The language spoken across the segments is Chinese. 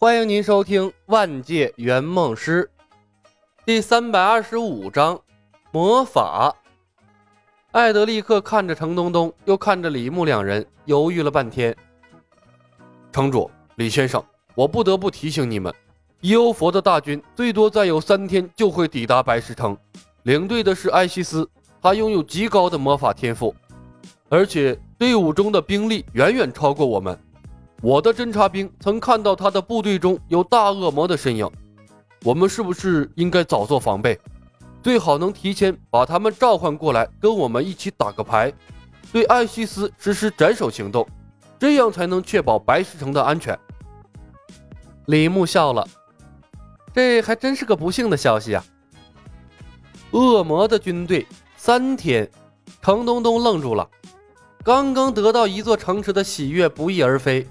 欢迎您收听《万界圆梦师》第三百二十五章魔法。艾德立刻看着程东东，又看着李牧两人，犹豫了半天。城主李先生，我不得不提醒你们，伊欧佛的大军最多再有三天就会抵达白石城，领队的是艾西斯，他拥有极高的魔法天赋，而且队伍中的兵力远远超过我们。我的侦察兵曾看到他的部队中有大恶魔的身影，我们是不是应该早做防备？最好能提前把他们召唤过来，跟我们一起打个牌，对艾希斯实施斩首行动，这样才能确保白石城的安全。李牧笑了，这还真是个不幸的消息啊！恶魔的军队三天，程东东愣住了，刚刚得到一座城池的喜悦不翼而飞。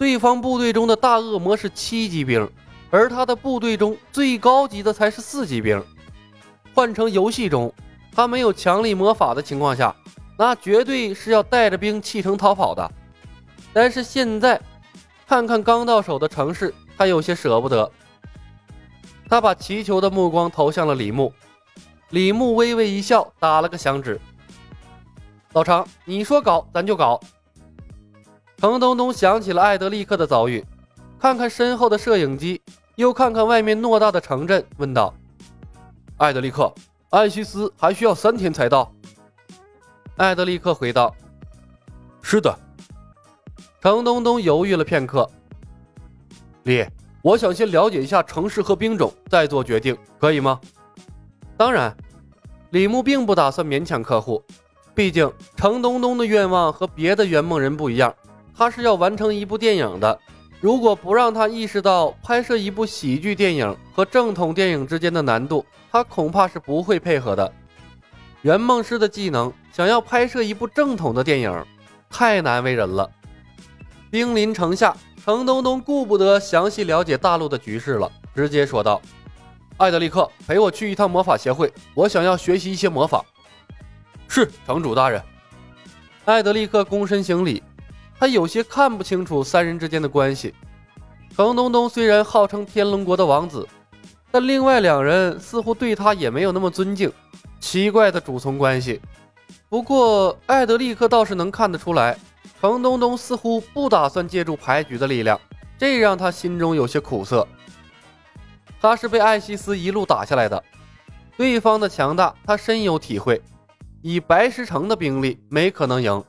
对方部队中的大恶魔是七级兵，而他的部队中最高级的才是四级兵。换成游戏中，他没有强力魔法的情况下，那绝对是要带着兵弃城逃跑的。但是现在，看看刚到手的城市，他有些舍不得。他把祈求的目光投向了李牧，李牧微微一笑，打了个响指：“老常，你说搞，咱就搞。”程东东想起了艾德利克的遭遇，看看身后的摄影机，又看看外面偌大的城镇，问道：“艾德利克，艾西斯还需要三天才到。”艾德利克回道：“是的。”程东东犹豫了片刻：“李，我想先了解一下城市和兵种，再做决定，可以吗？”“当然。”李牧并不打算勉强客户，毕竟程东东的愿望和别的圆梦人不一样。他是要完成一部电影的，如果不让他意识到拍摄一部喜剧电影和正统电影之间的难度，他恐怕是不会配合的。圆梦师的技能，想要拍摄一部正统的电影，太难为人了。兵临城下，程东东顾不得详细了解大陆的局势了，直接说道：“艾德利克，陪我去一趟魔法协会，我想要学习一些魔法。”是城主大人。艾德利克躬身行礼。他有些看不清楚三人之间的关系。程东东虽然号称天龙国的王子，但另外两人似乎对他也没有那么尊敬，奇怪的主从关系。不过艾德利克倒是能看得出来，程东东似乎不打算借助牌局的力量，这让他心中有些苦涩。他是被艾希斯一路打下来的，对方的强大他深有体会，以白石城的兵力没可能赢。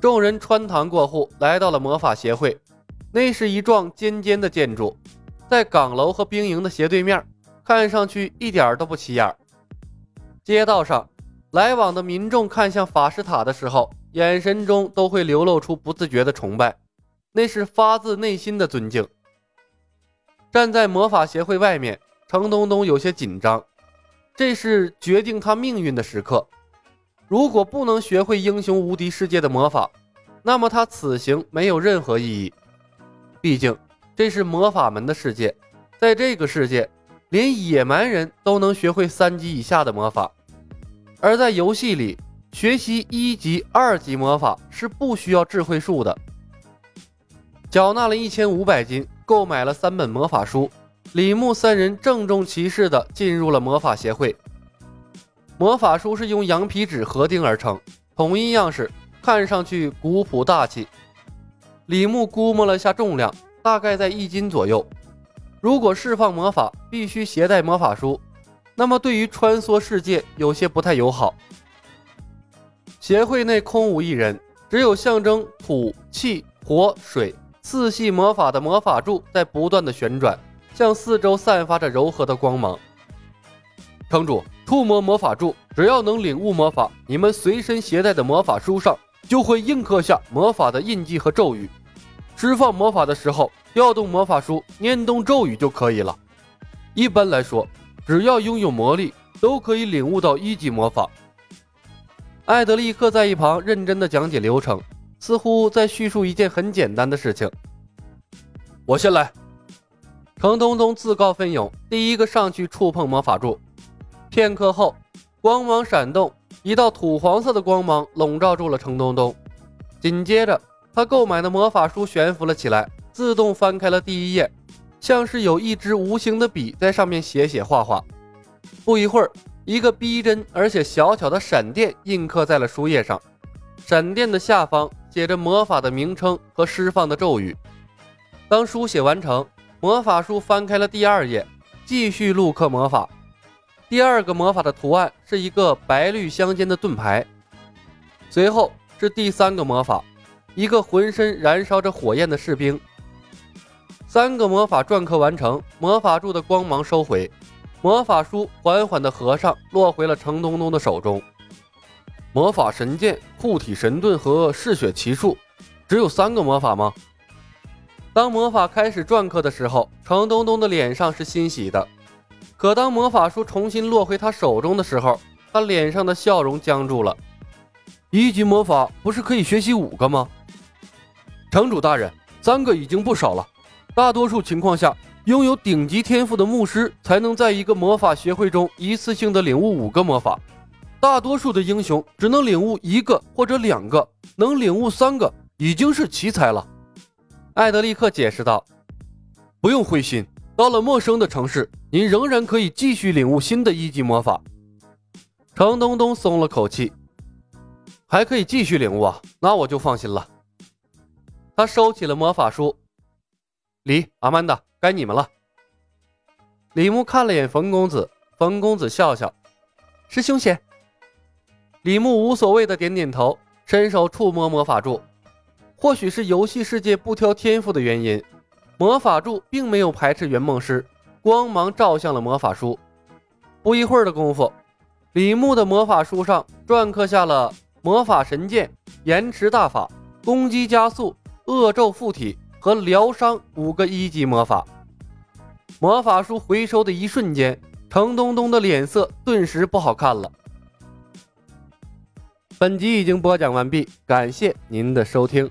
众人穿堂过户，来到了魔法协会。那是一幢尖尖的建筑，在岗楼和兵营的斜对面，看上去一点都不起眼。街道上来往的民众看向法师塔的时候，眼神中都会流露出不自觉的崇拜，那是发自内心的尊敬。站在魔法协会外面，程东东有些紧张，这是决定他命运的时刻。如果不能学会英雄无敌世界的魔法，那么他此行没有任何意义。毕竟这是魔法门的世界，在这个世界，连野蛮人都能学会三级以下的魔法，而在游戏里学习一级、二级魔法是不需要智慧树的。缴纳了一千五百金，购买了三本魔法书，李牧三人郑重其事地进入了魔法协会。魔法书是用羊皮纸合订而成，统一样式，看上去古朴大气。李牧估摸了下重量，大概在一斤左右。如果释放魔法必须携带魔法书，那么对于穿梭世界有些不太友好。协会内空无一人，只有象征土、气、火、水四系魔法的魔法柱在不断的旋转，向四周散发着柔和的光芒。城主。触摸魔法柱，只要能领悟魔法，你们随身携带的魔法书上就会印刻下魔法的印记和咒语。释放魔法的时候，调动魔法书，念动咒语就可以了。一般来说，只要拥有魔力，都可以领悟到一级魔法。艾德利克在一旁认真的讲解流程，似乎在叙述一件很简单的事情。我先来。程东东自告奋勇，第一个上去触碰魔法柱。片刻后，光芒闪动，一道土黄色的光芒笼罩住了程东东。紧接着，他购买的魔法书悬浮了起来，自动翻开了第一页，像是有一支无形的笔在上面写写画画。不一会儿，一个逼真而且小巧的闪电印刻在了书页上，闪电的下方写着魔法的名称和释放的咒语。当书写完成，魔法书翻开了第二页，继续录刻魔法。第二个魔法的图案是一个白绿相间的盾牌。随后是第三个魔法，一个浑身燃烧着火焰的士兵。三个魔法篆刻完成，魔法柱的光芒收回，魔法书缓缓地合上，落回了程东东的手中。魔法神剑、护体神盾和嗜血奇术，只有三个魔法吗？当魔法开始篆刻的时候，程东东的脸上是欣喜的。可当魔法书重新落回他手中的时候，他脸上的笑容僵住了。一级魔法不是可以学习五个吗？城主大人，三个已经不少了。大多数情况下，拥有顶级天赋的牧师才能在一个魔法协会中一次性的领悟五个魔法。大多数的英雄只能领悟一个或者两个，能领悟三个已经是奇才了。艾德利克解释道：“不用灰心。”到了陌生的城市，您仍然可以继续领悟新的一级魔法。程东东松了口气，还可以继续领悟啊，那我就放心了。他收起了魔法书。李阿曼达，该你们了。李牧看了眼冯公子，冯公子笑笑：“师兄先。”李牧无所谓的点点头，伸手触摸魔法柱。或许是游戏世界不挑天赋的原因。魔法柱并没有排斥圆梦师，光芒照向了魔法书。不一会儿的功夫，李牧的魔法书上篆刻下了魔法神剑、延迟大法、攻击加速、恶咒附体和疗伤五个一级魔法。魔法书回收的一瞬间，程东东的脸色顿时不好看了。本集已经播讲完毕，感谢您的收听。